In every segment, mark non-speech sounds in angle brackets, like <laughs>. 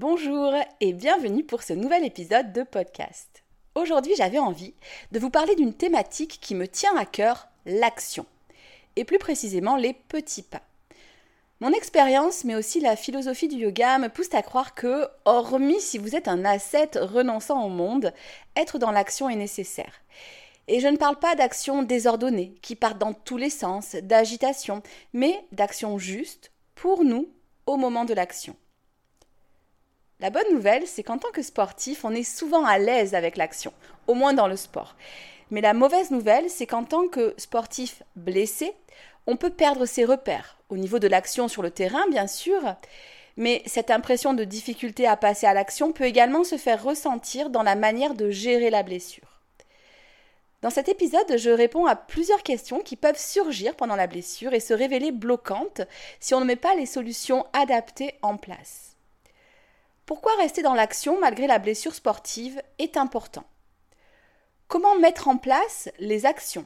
Bonjour et bienvenue pour ce nouvel épisode de podcast. Aujourd'hui j'avais envie de vous parler d'une thématique qui me tient à cœur, l'action. Et plus précisément les petits pas. Mon expérience, mais aussi la philosophie du yoga, me poussent à croire que, hormis si vous êtes un ascète renonçant au monde, être dans l'action est nécessaire. Et je ne parle pas d'actions désordonnées, qui partent dans tous les sens, d'agitation, mais d'actions justes, pour nous, au moment de l'action. La bonne nouvelle, c'est qu'en tant que sportif, on est souvent à l'aise avec l'action, au moins dans le sport. Mais la mauvaise nouvelle, c'est qu'en tant que sportif blessé, on peut perdre ses repères, au niveau de l'action sur le terrain, bien sûr, mais cette impression de difficulté à passer à l'action peut également se faire ressentir dans la manière de gérer la blessure. Dans cet épisode, je réponds à plusieurs questions qui peuvent surgir pendant la blessure et se révéler bloquantes si on ne met pas les solutions adaptées en place. Pourquoi rester dans l'action malgré la blessure sportive est important. Comment mettre en place les actions?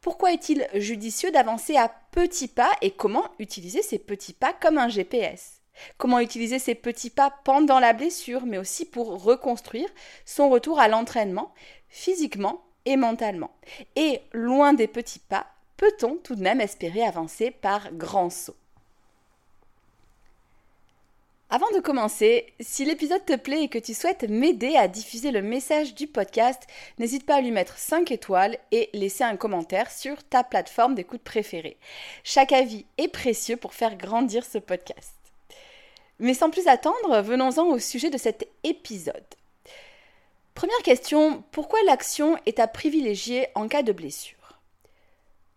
Pourquoi est-il judicieux d'avancer à petits pas et comment utiliser ces petits pas comme un GPS Comment utiliser ces petits pas pendant la blessure, mais aussi pour reconstruire son retour à l'entraînement, physiquement et mentalement? Et loin des petits pas, peut-on tout de même espérer avancer par grands sauts? Avant de commencer, si l'épisode te plaît et que tu souhaites m'aider à diffuser le message du podcast, n'hésite pas à lui mettre 5 étoiles et laisser un commentaire sur ta plateforme d'écoute préférée. Chaque avis est précieux pour faire grandir ce podcast. Mais sans plus attendre, venons-en au sujet de cet épisode. Première question, pourquoi l'action est à privilégier en cas de blessure?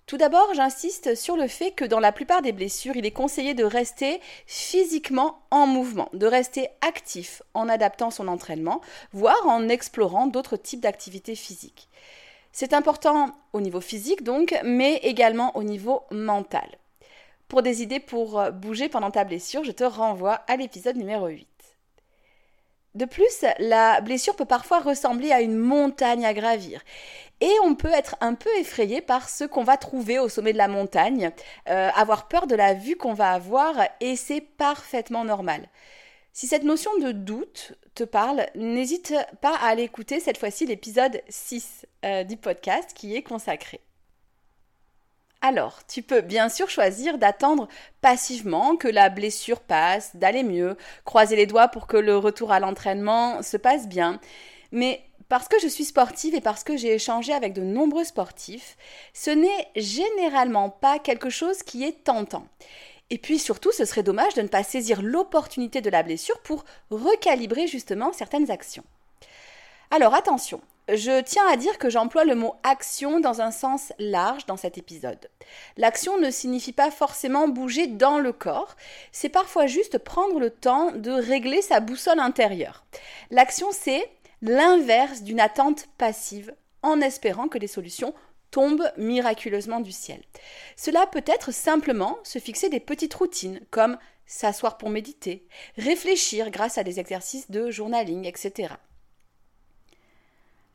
Tout d'abord, j'insiste sur le fait que dans la plupart des blessures, il est conseillé de rester physiquement en mouvement, de rester actif en adaptant son entraînement, voire en explorant d'autres types d'activités physiques. C'est important au niveau physique donc, mais également au niveau mental. Pour des idées pour bouger pendant ta blessure, je te renvoie à l'épisode numéro 8. De plus, la blessure peut parfois ressembler à une montagne à gravir. Et on peut être un peu effrayé par ce qu'on va trouver au sommet de la montagne, euh, avoir peur de la vue qu'on va avoir, et c'est parfaitement normal. Si cette notion de doute te parle, n'hésite pas à aller écouter cette fois-ci l'épisode 6 euh, du podcast qui est consacré. Alors, tu peux bien sûr choisir d'attendre passivement que la blessure passe, d'aller mieux, croiser les doigts pour que le retour à l'entraînement se passe bien. Mais parce que je suis sportive et parce que j'ai échangé avec de nombreux sportifs, ce n'est généralement pas quelque chose qui est tentant. Et puis surtout, ce serait dommage de ne pas saisir l'opportunité de la blessure pour recalibrer justement certaines actions. Alors attention, je tiens à dire que j'emploie le mot action dans un sens large dans cet épisode. L'action ne signifie pas forcément bouger dans le corps, c'est parfois juste prendre le temps de régler sa boussole intérieure. L'action, c'est l'inverse d'une attente passive en espérant que les solutions tombent miraculeusement du ciel. Cela peut être simplement se fixer des petites routines comme s'asseoir pour méditer, réfléchir grâce à des exercices de journaling, etc.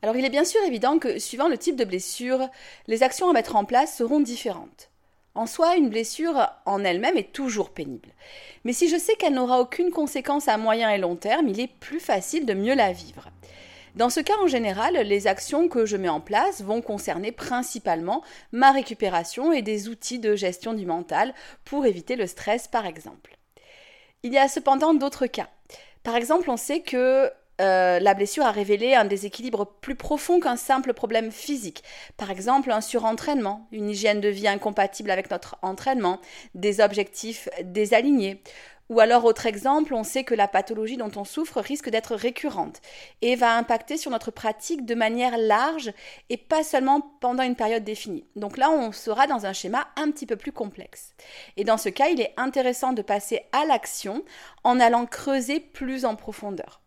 Alors il est bien sûr évident que suivant le type de blessure, les actions à mettre en place seront différentes. En soi, une blessure en elle-même est toujours pénible. Mais si je sais qu'elle n'aura aucune conséquence à moyen et long terme, il est plus facile de mieux la vivre. Dans ce cas, en général, les actions que je mets en place vont concerner principalement ma récupération et des outils de gestion du mental pour éviter le stress, par exemple. Il y a cependant d'autres cas. Par exemple, on sait que euh, la blessure a révélé un déséquilibre plus profond qu'un simple problème physique. Par exemple, un surentraînement, une hygiène de vie incompatible avec notre entraînement, des objectifs désalignés. Ou alors, autre exemple, on sait que la pathologie dont on souffre risque d'être récurrente et va impacter sur notre pratique de manière large et pas seulement pendant une période définie. Donc là, on sera dans un schéma un petit peu plus complexe. Et dans ce cas, il est intéressant de passer à l'action en allant creuser plus en profondeur.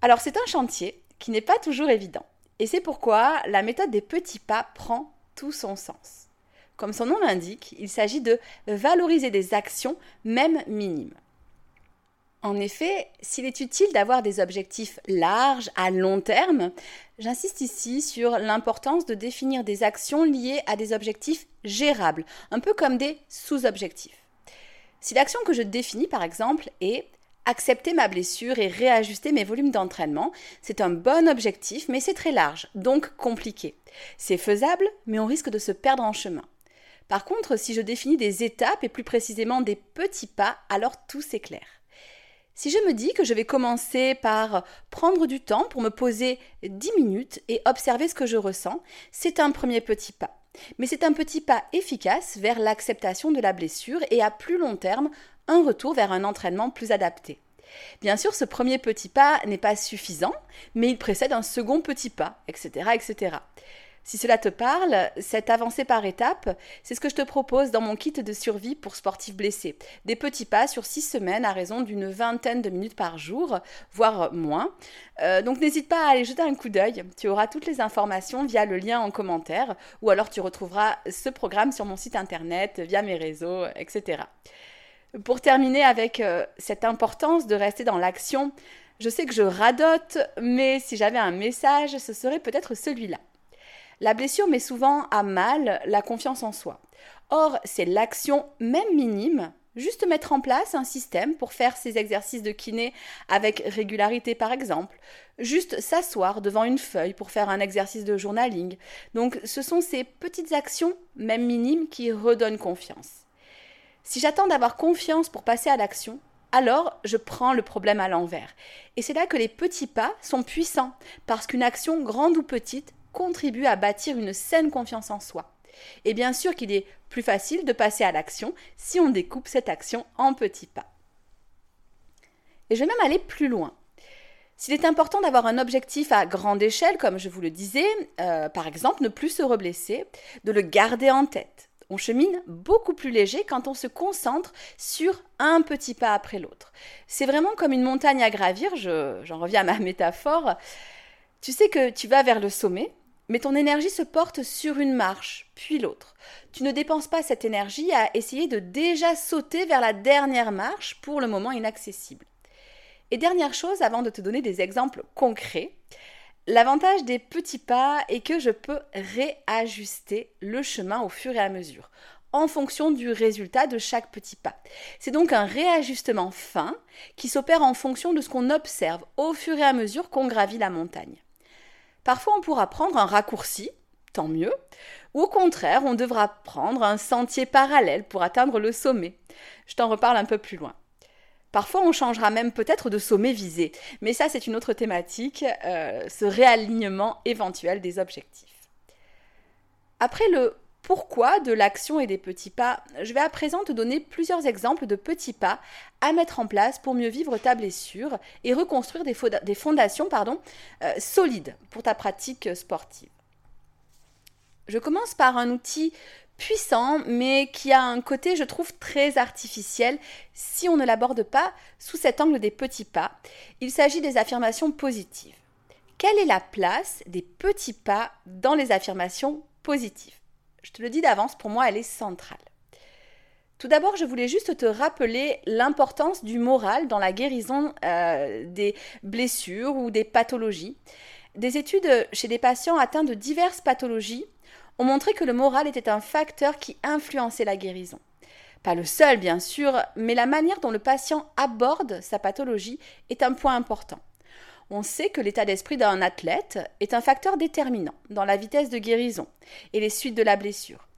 Alors c'est un chantier qui n'est pas toujours évident. Et c'est pourquoi la méthode des petits pas prend tout son sens. Comme son nom l'indique, il s'agit de valoriser des actions, même minimes. En effet, s'il est utile d'avoir des objectifs larges à long terme, j'insiste ici sur l'importance de définir des actions liées à des objectifs gérables, un peu comme des sous-objectifs. Si l'action que je définis, par exemple, est accepter ma blessure et réajuster mes volumes d'entraînement, c'est un bon objectif, mais c'est très large, donc compliqué. C'est faisable, mais on risque de se perdre en chemin. Par contre, si je définis des étapes et plus précisément des petits pas, alors tout s'éclaire. Si je me dis que je vais commencer par prendre du temps pour me poser 10 minutes et observer ce que je ressens, c'est un premier petit pas. Mais c'est un petit pas efficace vers l'acceptation de la blessure et à plus long terme un retour vers un entraînement plus adapté. Bien sûr, ce premier petit pas n'est pas suffisant, mais il précède un second petit pas, etc., etc. Si cela te parle, cette avancée par étapes, c'est ce que je te propose dans mon kit de survie pour sportifs blessés. Des petits pas sur six semaines à raison d'une vingtaine de minutes par jour, voire moins. Euh, donc n'hésite pas à aller jeter un coup d'œil. Tu auras toutes les informations via le lien en commentaire ou alors tu retrouveras ce programme sur mon site internet, via mes réseaux, etc. Pour terminer avec euh, cette importance de rester dans l'action, je sais que je radote, mais si j'avais un message, ce serait peut-être celui-là. La blessure met souvent à mal la confiance en soi. Or, c'est l'action, même minime, juste mettre en place un système pour faire ses exercices de kiné avec régularité par exemple, juste s'asseoir devant une feuille pour faire un exercice de journaling. Donc ce sont ces petites actions, même minimes, qui redonnent confiance. Si j'attends d'avoir confiance pour passer à l'action, alors je prends le problème à l'envers. Et c'est là que les petits pas sont puissants, parce qu'une action grande ou petite contribue à bâtir une saine confiance en soi. Et bien sûr qu'il est plus facile de passer à l'action si on découpe cette action en petits pas. Et je vais même aller plus loin. S'il est important d'avoir un objectif à grande échelle, comme je vous le disais, euh, par exemple ne plus se reblesser, de le garder en tête. On chemine beaucoup plus léger quand on se concentre sur un petit pas après l'autre. C'est vraiment comme une montagne à gravir, j'en reviens à ma métaphore. Tu sais que tu vas vers le sommet, mais ton énergie se porte sur une marche, puis l'autre. Tu ne dépenses pas cette énergie à essayer de déjà sauter vers la dernière marche pour le moment inaccessible. Et dernière chose, avant de te donner des exemples concrets, l'avantage des petits pas est que je peux réajuster le chemin au fur et à mesure, en fonction du résultat de chaque petit pas. C'est donc un réajustement fin qui s'opère en fonction de ce qu'on observe au fur et à mesure qu'on gravit la montagne. Parfois, on pourra prendre un raccourci, tant mieux, ou au contraire, on devra prendre un sentier parallèle pour atteindre le sommet. Je t'en reparle un peu plus loin. Parfois, on changera même peut-être de sommet visé, mais ça, c'est une autre thématique, euh, ce réalignement éventuel des objectifs. Après le pourquoi de l'action et des petits pas, je vais à présent te donner plusieurs exemples de petits pas à mettre en place pour mieux vivre ta blessure et reconstruire des, fondations euh, solides pour ta pratique sportive. Je commence par un outil puissant, mais qui a un côté, je trouve, très artificiel si on ne l'aborde pas sous cet angle des petits pas. Il s'agit des affirmations positives. Quelle est la place des petits pas dans les affirmations positives? Je te le dis d'avance, pour moi, elle est centrale. Tout d'abord, je voulais juste te rappeler l'importance du moral dans la guérison euh, des blessures ou des pathologies. Des études chez des patients atteints de diverses pathologies ont montré que le moral était un facteur qui influençait la guérison. Pas le seul, bien sûr, mais la manière dont le patient aborde sa pathologie est un point important on sait que l'état d'esprit d'un athlète est un facteur déterminant dans la vitesse de guérison et les suites de la blessure.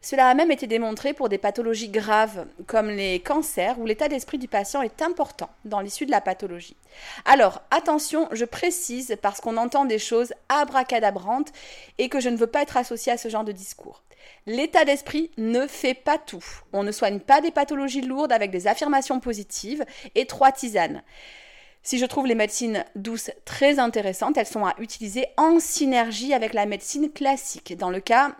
Cela a même été démontré pour des pathologies graves comme les cancers où l'état d'esprit du patient est important dans l'issue de la pathologie. Alors attention, je précise parce qu'on entend des choses abracadabrantes et que je ne veux pas être associée à ce genre de discours. L'état d'esprit ne fait pas tout. On ne soigne pas des pathologies lourdes avec des affirmations positives et trois tisanes. Si je trouve les médecines douces très intéressantes, elles sont à utiliser en synergie avec la médecine classique. Dans le cas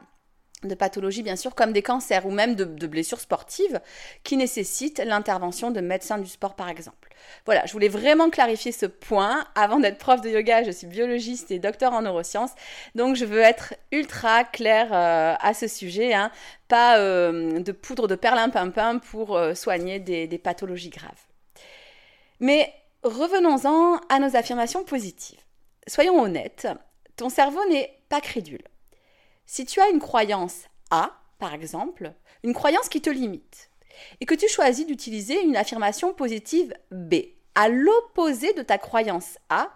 de pathologies bien sûr comme des cancers ou même de, blessures sportives qui nécessitent l'intervention de médecins du sport par exemple. Voilà, je voulais vraiment clarifier ce point. Avant d'être prof de yoga, je suis biologiste et docteur en neurosciences, donc je veux être ultra claire euh, à ce sujet, hein. pas euh, de poudre de perlimpinpin pour euh, soigner des, des pathologies graves. Mais revenons-en à nos affirmations positives. Soyons honnêtes, ton cerveau n'est pas crédule. Si tu as une croyance A, par exemple, une croyance qui te limite, et que tu choisis d'utiliser une affirmation positive B, à l'opposé de ta croyance A,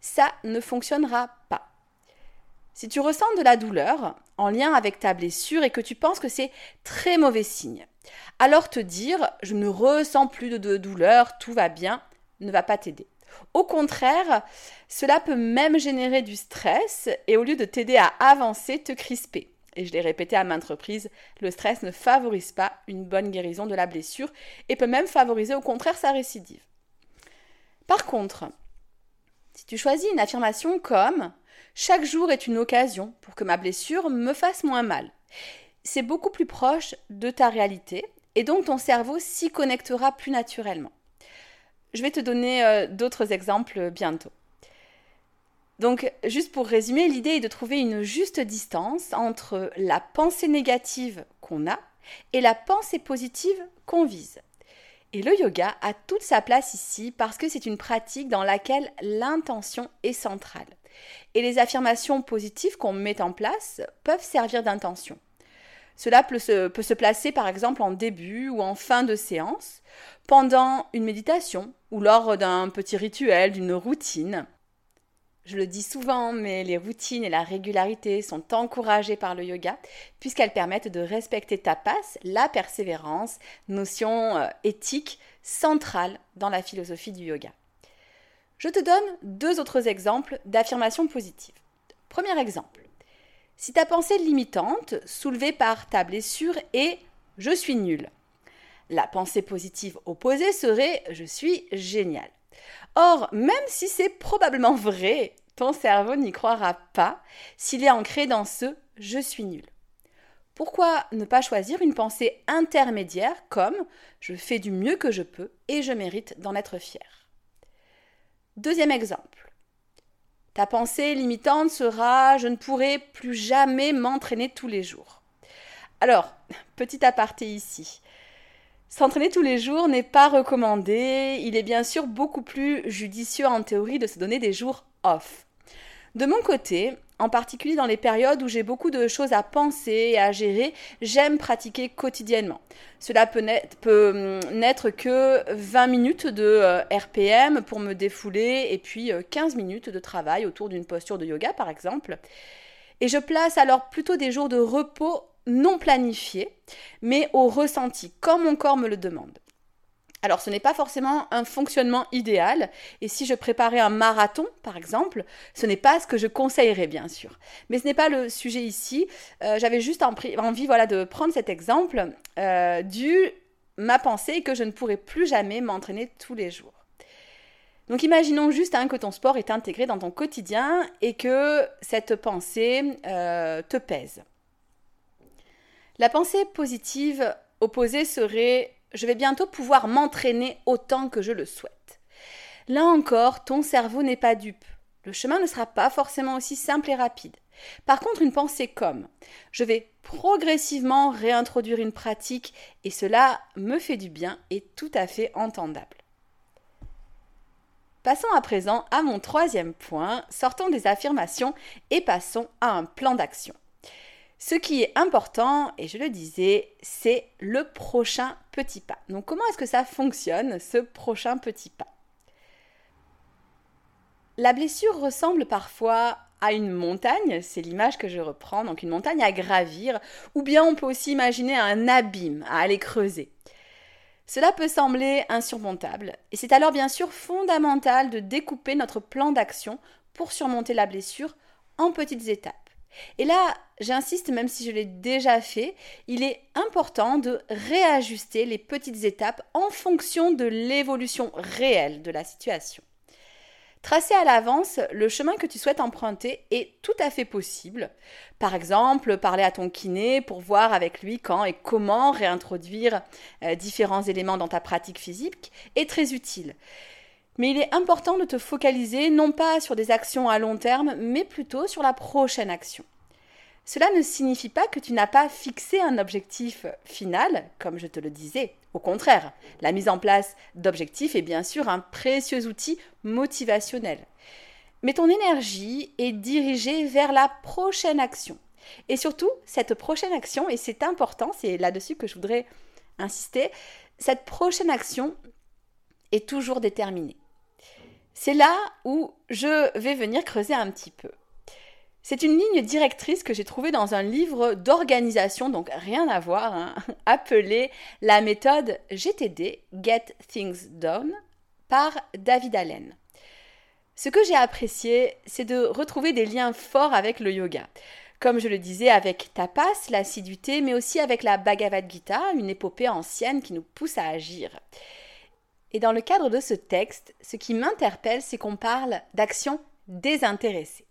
ça ne fonctionnera pas. Si tu ressens de la douleur en lien avec ta blessure et que tu penses que c'est très mauvais signe, alors te dire je ne ressens plus de douleur, tout va bien, ne va pas t'aider. Au contraire, cela peut même générer du stress et au lieu de t'aider à avancer, te crisper. Et je l'ai répété à maintes reprises, le stress ne favorise pas une bonne guérison de la blessure et peut même favoriser au contraire sa récidive. Par contre, si tu choisis une affirmation comme chaque jour est une occasion pour que ma blessure me fasse moins mal, c'est beaucoup plus proche de ta réalité et donc ton cerveau s'y connectera plus naturellement. Je vais te donner euh, d'autres exemples bientôt. Donc, juste pour résumer, l'idée est de trouver une juste distance entre la pensée négative qu'on a et la pensée positive qu'on vise. Et le yoga a toute sa place ici parce que c'est une pratique dans laquelle l'intention est centrale. Et les affirmations positives qu'on met en place peuvent servir d'intention. Cela peut se, placer par exemple en début ou en fin de séance, pendant une méditation ou lors d'un petit rituel, d'une routine. Je le dis souvent, mais les routines et la régularité sont encouragées par le yoga puisqu'elles permettent de respecter ta passe, la persévérance, notion euh, éthique centrale dans la philosophie du yoga. Je te donne deux autres exemples d'affirmations positives. Premier exemple. Si ta pensée limitante, soulevée par ta blessure, est je suis nul, la pensée positive opposée serait je suis génial. Or, même si c'est probablement vrai, ton cerveau n'y croira pas s'il est ancré dans ce je suis nul. Pourquoi ne pas choisir une pensée intermédiaire comme je fais du mieux que je peux et je mérite d'en être fier Deuxième exemple. Ta pensée limitante sera je ne pourrai plus jamais m'entraîner tous les jours. Alors, petit aparté ici. S'entraîner tous les jours n'est pas recommandé. Il est bien sûr beaucoup plus judicieux en théorie de se donner des jours off. De mon côté, en particulier dans les périodes où j'ai beaucoup de choses à penser et à gérer, j'aime pratiquer quotidiennement. Cela peut n'être hum, que 20 minutes de euh, RPM pour me défouler et puis 15 euh, minutes de travail autour d'une posture de yoga par exemple. Et je place alors plutôt des jours de repos non planifiés, mais au ressenti, comme mon corps me le demande. Alors ce n'est pas forcément un fonctionnement idéal, et si je préparais un marathon, par exemple, ce n'est pas ce que je conseillerais, bien sûr. Mais ce n'est pas le sujet ici. Euh, j'avais juste envie voilà, de prendre cet exemple euh, du ma pensée que je ne pourrais plus jamais m'entraîner tous les jours. Donc imaginons juste hein, que ton sport est intégré dans ton quotidien et que cette pensée euh, te pèse. La pensée positive opposée serait je vais bientôt pouvoir m'entraîner autant que je le souhaite. Là encore, ton cerveau n'est pas dupe. Le chemin ne sera pas forcément aussi simple et rapide. Par contre, une pensée comme je vais progressivement réintroduire une pratique et cela me fait du bien est tout à fait entendable. Passons à présent à mon troisième point, sortons des affirmations et passons à un plan d'action. Ce qui est important, et je le disais, c'est le prochain petit pas. Donc comment est-ce que ça fonctionne, ce prochain petit pas? La blessure ressemble parfois à une montagne, c'est l'image que je reprends, donc une montagne à gravir, ou bien on peut aussi imaginer un abîme à aller creuser. Cela peut sembler insurmontable, et c'est alors bien sûr fondamental de découper notre plan d'action pour surmonter la blessure en petites étapes. Et là, j'insiste, même si je l'ai déjà fait, il est important de réajuster les petites étapes en fonction de l'évolution réelle de la situation. Tracer à l'avance le chemin que tu souhaites emprunter est tout à fait possible. Par exemple, parler à ton kiné pour voir avec lui quand et comment réintroduire euh, différents éléments dans ta pratique physique est très utile. Mais il est important de te focaliser non pas sur des actions à long terme, mais plutôt sur la prochaine action. Cela ne signifie pas que tu n'as pas fixé un objectif final, comme je te le disais. Au contraire, la mise en place d'objectifs est bien sûr un précieux outil motivationnel. Mais ton énergie est dirigée vers la prochaine action. Et surtout, cette prochaine action, et c'est important, c'est là-dessus que je voudrais insister, cette prochaine action est toujours déterminée. C'est là où je vais venir creuser un petit peu. C'est une ligne directrice que j'ai trouvée dans un livre d'organisation, donc rien à voir, hein, <laughs> appelé La méthode GTD, Get Things Done, par David Allen. Ce que j'ai apprécié, c'est de retrouver des liens forts avec le yoga. Comme je le disais, avec tapas, l'assiduité, mais aussi avec la Bhagavad Gita, une épopée ancienne qui nous pousse à agir. Et dans le cadre de ce texte, ce qui m'interpelle, c'est qu'on parle d'action désintéressée.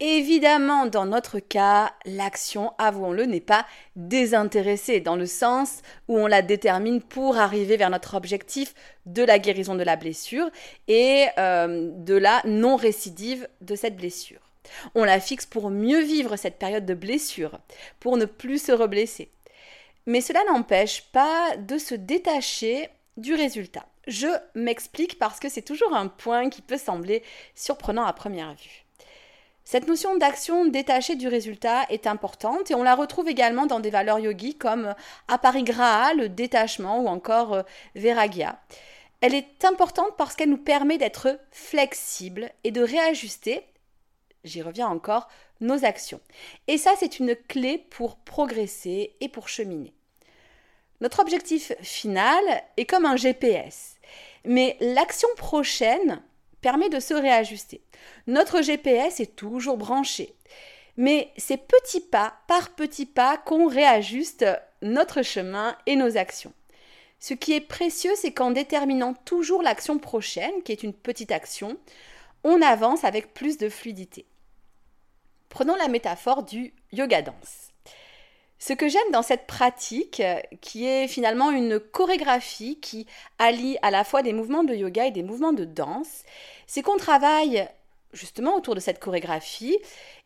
Évidemment, dans notre cas, l'action, avouons-le, n'est pas désintéressée, dans le sens où on la détermine pour arriver vers notre objectif de la guérison de la blessure et euh, de la non-récidive de cette blessure. On la fixe pour mieux vivre cette période de blessure, pour ne plus se reblesser. Mais cela n'empêche pas de se détacher du résultat. Je m'explique parce que c'est toujours un point qui peut sembler surprenant à première vue. Cette notion d'action détachée du résultat est importante et on la retrouve également dans des valeurs yogi comme aparigraha, le détachement ou encore euh, veragya. Elle est importante parce qu'elle nous permet d'être flexibles et de réajuster, j'y reviens encore, nos actions. Et ça, c'est une clé pour progresser et pour cheminer. Notre objectif final est comme un GPS, mais l'action prochaine permet de se réajuster. Notre GPS est toujours branché, mais c'est petit pas par petit pas qu'on réajuste notre chemin et nos actions. Ce qui est précieux, c'est qu'en déterminant toujours l'action prochaine, qui est une petite action, on avance avec plus de fluidité. Prenons la métaphore du yoga dance. Ce que j'aime dans cette pratique, qui est finalement une chorégraphie qui allie à la fois des mouvements de yoga et des mouvements de danse, c'est qu'on travaille justement autour de cette chorégraphie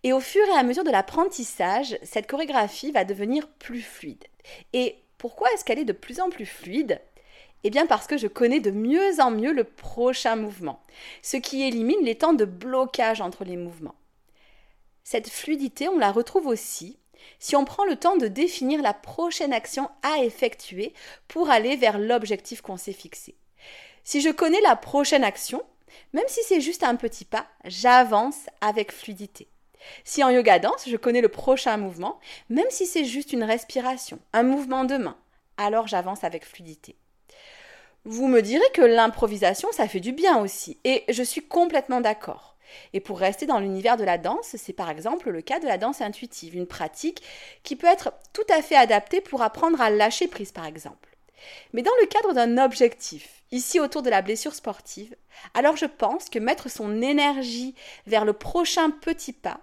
et au fur et à mesure de l'apprentissage, cette chorégraphie va devenir plus fluide. Et pourquoi est-ce qu'elle est de plus en plus fluide? Eh bien parce que je connais de mieux en mieux le prochain mouvement, ce qui élimine les temps de blocage entre les mouvements. Cette fluidité, on la retrouve aussi si on prend le temps de définir la prochaine action à effectuer pour aller vers l'objectif qu'on s'est fixé. Si je connais la prochaine action, même si c'est juste un petit pas, j'avance avec fluidité. Si en yoga danse, je connais le prochain mouvement, même si c'est juste une respiration, un mouvement de main, alors j'avance avec fluidité. Vous me direz que l'improvisation, ça fait du bien aussi, et je suis complètement d'accord. Et pour rester dans l'univers de la danse, c'est par exemple le cas de la danse intuitive, une pratique qui peut être tout à fait adaptée pour apprendre à lâcher prise par exemple. Mais dans le cadre d'un objectif, ici autour de la blessure sportive, alors je pense que mettre son énergie vers le prochain petit pas,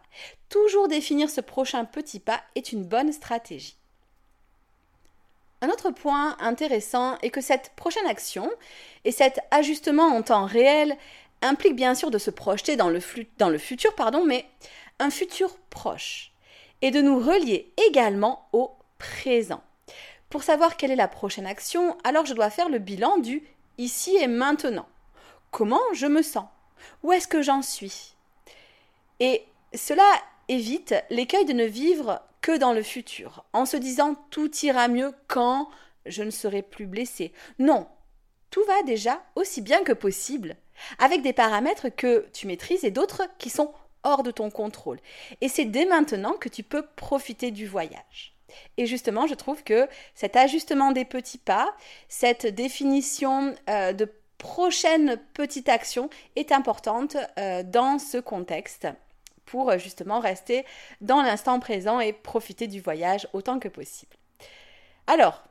toujours définir ce prochain petit pas est une bonne stratégie. Un autre point intéressant est que cette prochaine action et cet ajustement en temps réel implique bien sûr de se projeter dans le, futur, pardon, mais un futur proche, et de nous relier également au présent. Pour savoir quelle est la prochaine action, alors je dois faire le bilan du ici et maintenant. Comment je me sens? Où est-ce que j'en suis? Et cela évite l'écueil de ne vivre que dans le futur, en se disant tout ira mieux quand je ne serai plus blessé. Non, tout va déjà aussi bien que possible avec des paramètres que tu maîtrises et d'autres qui sont hors de ton contrôle. Et c'est dès maintenant que tu peux profiter du voyage. Et justement, je trouve que cet ajustement des petits pas, cette définition euh, de prochaine petite action est importante euh, dans ce contexte pour euh, justement rester dans l'instant présent et profiter du voyage autant que possible. Alors,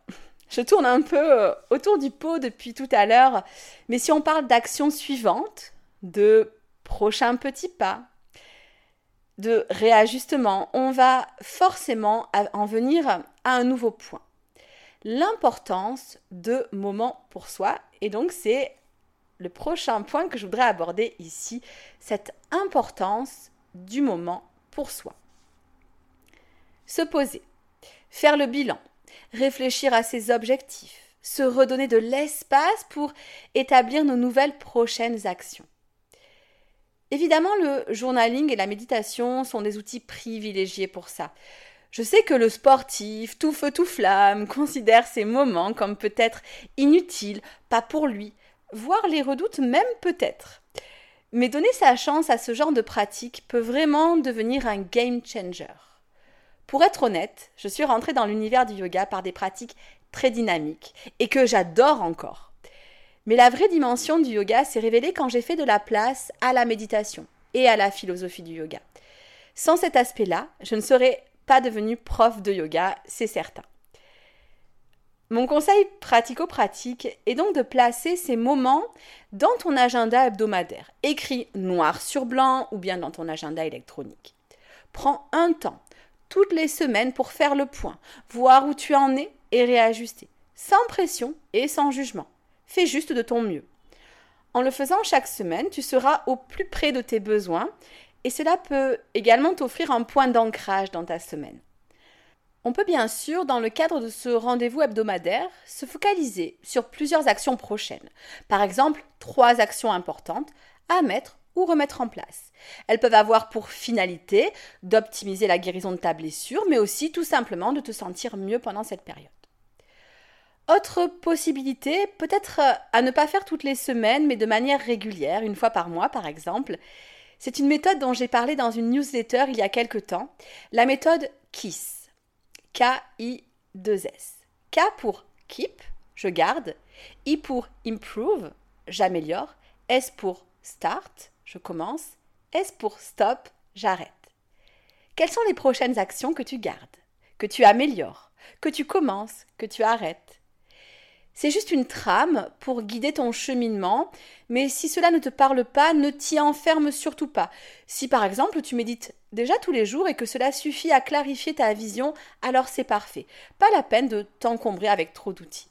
je tourne un peu autour du pot depuis tout à l'heure, mais si on parle d'action suivante, de prochains petits pas, de réajustement, on va forcément en venir à un nouveau point. L'importance de moments pour soi. Et donc c'est le prochain point que je voudrais aborder ici, cette importance du moment pour soi. Se poser, faire le bilan, réfléchir à ses objectifs, se redonner de l'espace pour établir nos nouvelles prochaines actions. Évidemment, le journaling et la méditation sont des outils privilégiés pour ça. Je sais que le sportif, tout feu tout flamme, <laughs> considère ces moments comme peut-être inutiles, pas pour lui, voire les redoute même peut-être. Mais donner sa chance à ce genre de pratique peut vraiment devenir un game changer. Pour être honnête, je suis rentrée dans l'univers du yoga par des pratiques très dynamiques et que j'adore encore. Mais la vraie dimension du yoga s'est révélée quand j'ai fait de la place à la méditation et à la philosophie du yoga. Sans cet aspect-là, je ne serais pas devenue prof de yoga, c'est certain. Mon conseil pratico-pratique est donc de placer ces moments dans ton agenda hebdomadaire, écrit noir sur blanc ou bien dans ton agenda électronique. Prends un temps, toutes les semaines, pour faire le point, voir où tu en es et réajuster, sans pression et sans jugement. Fais juste de ton mieux. En le faisant chaque semaine, tu seras au plus près de tes besoins et cela peut également t'offrir un point d'ancrage dans ta semaine. On peut bien sûr, dans le cadre de ce rendez-vous hebdomadaire, se focaliser sur plusieurs actions prochaines. Par exemple, trois actions importantes à mettre ou remettre en place. Elles peuvent avoir pour finalité d'optimiser la guérison de ta blessure, mais aussi tout simplement de te sentir mieux pendant cette période. Autre possibilité, peut-être euh, à ne pas faire toutes les semaines, mais de manière régulière, une fois par mois par exemple. C'est une méthode dont j'ai parlé dans une newsletter il y a quelque temps, la méthode KISS. K-I-2-S. K pour keep, je garde. I pour improve, j'améliore. S pour start, je commence. S pour stop, j'arrête. Quelles sont les prochaines actions que tu gardes, que tu améliores, que tu commences, que tu arrêtes? C'est juste une trame pour guider ton cheminement, mais si cela ne te parle pas, ne t'y enferme surtout pas. Si par exemple tu médites déjà tous les jours et que cela suffit à clarifier ta vision, alors c'est parfait. Pas la peine de t'encombrer avec trop d'outils.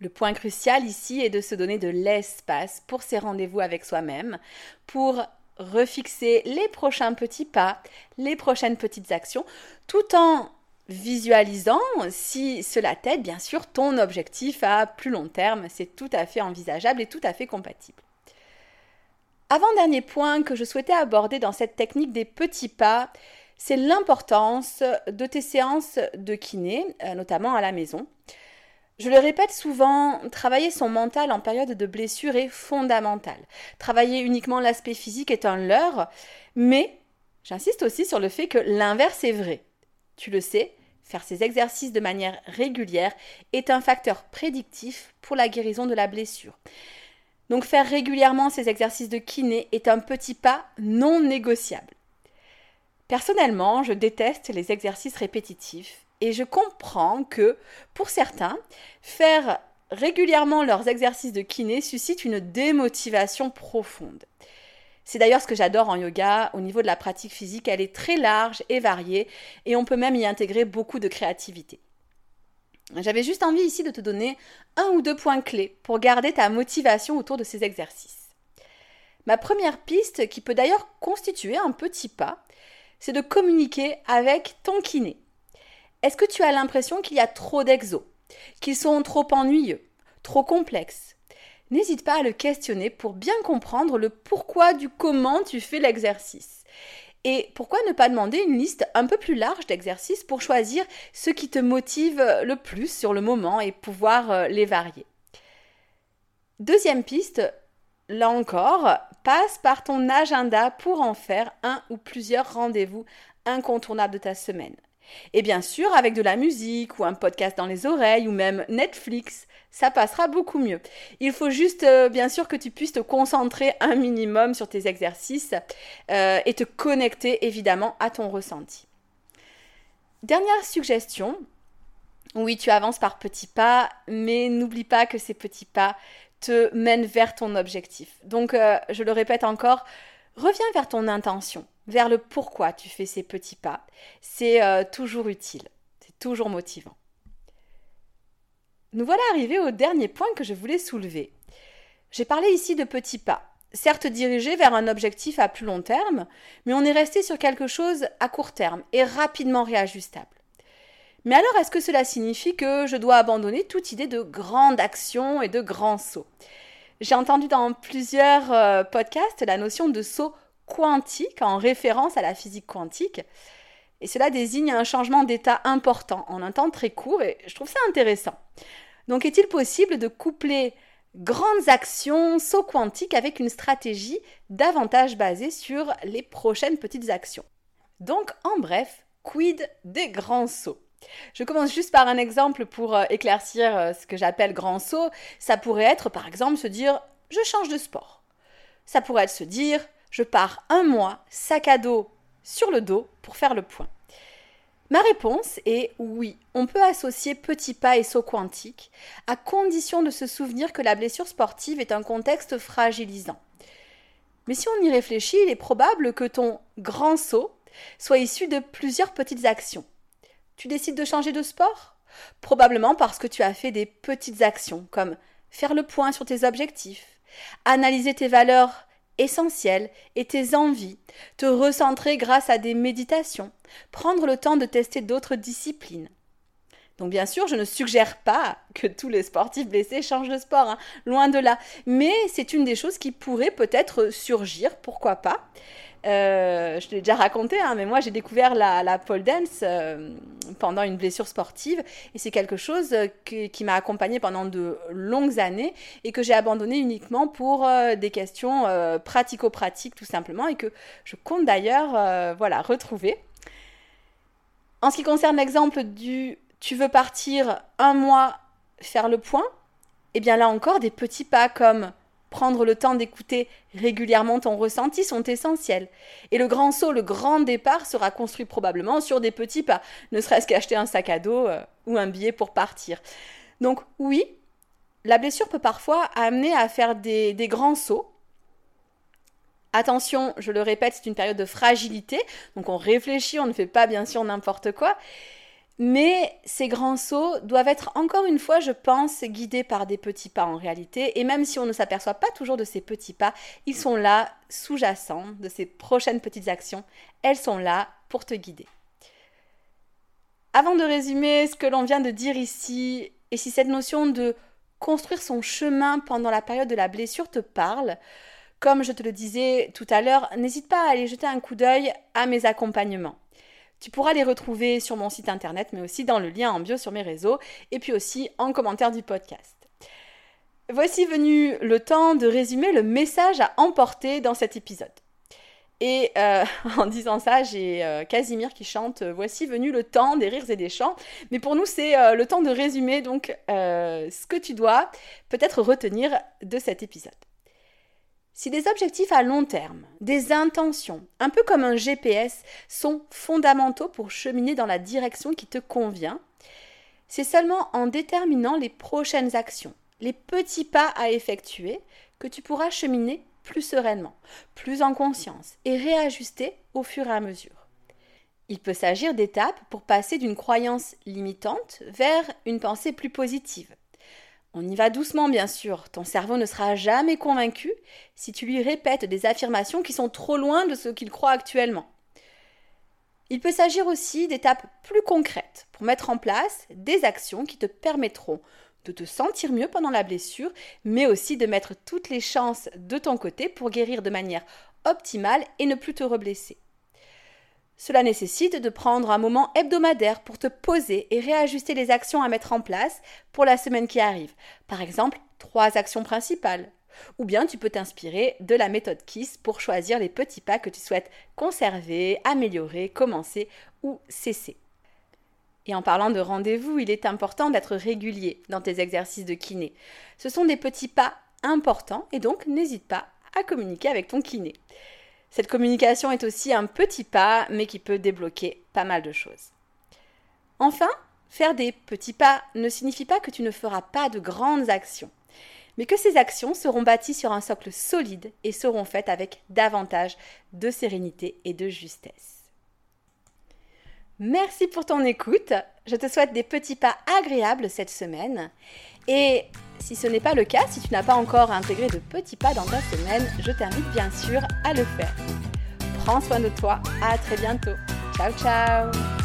Le point crucial ici est de se donner de l'espace pour ces rendez-vous avec soi-même, pour refixer les prochains petits pas, les prochaines petites actions, tout en visualisant, si cela t'aide, bien sûr, ton objectif à plus long terme. C'est tout à fait envisageable et tout à fait compatible. Avant-dernier point que je souhaitais aborder dans cette technique des petits pas, c'est l'importance de tes séances de kiné, euh, notamment à la maison. Je le répète souvent, travailler son mental en période de blessure est fondamental. Travailler uniquement l'aspect physique est un leurre, mais j'insiste aussi sur le fait que l'inverse est vrai. Tu le sais, Faire ces exercices de manière régulière est un facteur prédictif pour la guérison de la blessure. Donc faire régulièrement ces exercices de kiné est un petit pas non négociable. Personnellement, je déteste les exercices répétitifs et je comprends que, pour certains, faire régulièrement leurs exercices de kiné suscite une démotivation profonde. C'est d'ailleurs ce que j'adore en yoga. Au niveau de la pratique physique, elle est très large et variée et on peut même y intégrer beaucoup de créativité. J'avais juste envie ici de te donner un ou deux points clés pour garder ta motivation autour de ces exercices. Ma première piste, qui peut d'ailleurs constituer un petit pas, c'est de communiquer avec ton kiné. Est-ce que tu as l'impression qu'il y a trop d'exos, qu'ils sont trop ennuyeux, trop complexes? N'hésite pas à le questionner pour bien comprendre le pourquoi du comment tu fais l'exercice. Et pourquoi ne pas demander une liste un peu plus large d'exercices pour choisir ceux qui te motivent le plus sur le moment et pouvoir euh, les varier? Deuxième piste, là encore, passe par ton agenda pour en faire un ou plusieurs rendez-vous incontournables de ta semaine. Et bien sûr, avec de la musique ou un podcast dans les oreilles ou même Netflix, ça passera beaucoup mieux. Il faut juste, euh, bien sûr, que tu puisses te concentrer un minimum sur tes exercices euh, et te connecter évidemment à ton ressenti. Dernière suggestion, oui, tu avances par petits pas, mais n'oublie pas que ces petits pas te mènent vers ton objectif. Donc, euh, je le répète encore, reviens vers ton intention, vers le pourquoi tu fais ces petits pas. C'est toujours utile, c'est toujours motivant. Nous voilà arrivés au dernier point que je voulais soulever. J'ai parlé ici de petits pas, certes dirigés vers un objectif à plus long terme, mais on est resté sur quelque chose à court terme et rapidement réajustable. Mais alors est-ce que cela signifie que je dois abandonner toute idée de grande action et de grand saut? J'ai entendu dans plusieurs euh, podcasts la notion de saut quantique en référence à la physique quantique. Et cela désigne un changement d'état important en un temps très court et je trouve ça intéressant. Donc est-il possible de coupler grandes actions saut quantique avec une stratégie davantage basée sur les prochaines petites actions? Donc en bref, quid des grands sauts? Je commence juste par un exemple pour euh, éclaircir euh, ce que j'appelle grand saut. Ça pourrait être par exemple se dire je change de sport. Ça pourrait être se dire je pars un mois sac à dos sur le dos pour faire le point Ma réponse est oui, on peut associer petit pas et saut quantique, à condition de se souvenir que la blessure sportive est un contexte fragilisant. Mais si on y réfléchit, il est probable que ton grand saut soit issu de plusieurs petites actions. Tu décides de changer de sport? Probablement parce que tu as fait des petites actions comme faire le point sur tes objectifs, analyser tes valeurs essentiel et tes envies, te recentrer grâce à des méditations, prendre le temps de tester d'autres disciplines. Donc bien sûr, je ne suggère pas que tous les sportifs blessés changent de sport, hein, loin de là. Mais c'est une des choses qui pourrait peut-être surgir, pourquoi pas. Euh, je l'ai déjà raconté, hein, mais moi j'ai découvert la, pole dance euh, pendant une blessure sportive et c'est quelque chose qui m'a accompagnée pendant de longues années et que j'ai abandonné uniquement pour euh, des questions pratico-pratiques tout simplement et que je compte d'ailleurs voilà, retrouver. En ce qui concerne l'exemple du tu veux partir un mois faire le point, eh bien là encore des petits pas comme prendre le temps d'écouter régulièrement ton ressenti sont essentiels. Et le grand saut, le grand départ sera construit probablement sur des petits pas, ne serait-ce qu'acheter un sac à dos euh, ou un billet pour partir. Donc oui, la blessure peut parfois amener à faire des, des grands sauts. Attention, je le répète, c'est une période de fragilité, donc on réfléchit, on ne fait pas bien sûr n'importe quoi. Mais ces grands sauts doivent être encore une fois, je pense, guidés par des petits pas en réalité. Et même si on ne s'aperçoit pas toujours de ces petits pas, ils sont là, sous-jacents, de ces prochaines petites actions. Elles sont là pour te guider. Avant de résumer ce que l'on vient de dire ici, et si cette notion de construire son chemin pendant la période de la blessure te parle, comme je te le disais tout à l'heure, n'hésite pas à aller jeter un coup d'œil à mes accompagnements. Tu pourras les retrouver sur mon site internet, mais aussi dans le lien en bio sur mes réseaux, et puis aussi en commentaire du podcast. Voici venu le temps de résumer le message à emporter dans cet épisode. Et euh, <laughs> en disant ça, j'ai euh, Casimir qui chante Voici venu le temps des rires et des chants. Mais pour nous, c'est euh, le temps de résumer donc ce que tu dois peut-être retenir de cet épisode. Si des objectifs à long terme, des intentions, un peu comme un GPS, sont fondamentaux pour cheminer dans la direction qui te convient, c'est seulement en déterminant les prochaines actions, les petits pas à effectuer, que tu pourras cheminer plus sereinement, plus en conscience et réajuster au fur et à mesure. Il peut s'agir d'étapes pour passer d'une croyance limitante vers une pensée plus positive, on y va doucement, bien sûr. Ton cerveau ne sera jamais convaincu si tu lui répètes des affirmations qui sont trop loin de ce qu'il croit actuellement. Il peut s'agir aussi d'étapes plus concrètes pour mettre en place des actions qui te permettront de te sentir mieux pendant la blessure, mais aussi de mettre toutes les chances de ton côté pour guérir de manière optimale et ne plus te reblesser. Cela nécessite de prendre un moment hebdomadaire pour te poser et réajuster les actions à mettre en place pour la semaine qui arrive. Par exemple, trois actions principales. Ou bien tu peux t'inspirer de la méthode KISS pour choisir les petits pas que tu souhaites conserver, améliorer, commencer ou cesser. Et en parlant de rendez-vous, il est important d'être régulier dans tes exercices de kiné. Ce sont des petits pas importants et donc n'hésite pas à communiquer avec ton kiné. Cette communication est aussi un petit pas mais qui peut débloquer pas mal de choses. Enfin, faire des petits pas ne signifie pas que tu ne feras pas de grandes actions mais que ces actions seront bâties sur un socle solide et seront faites avec davantage de sérénité et de justesse. Merci pour ton écoute. Je te souhaite des petits pas agréables cette semaine. Et si ce n'est pas le cas, si tu n'as pas encore intégré de petits pas dans ta semaine, je t'invite bien sûr à le faire. Prends soin de toi. À très bientôt. Ciao ciao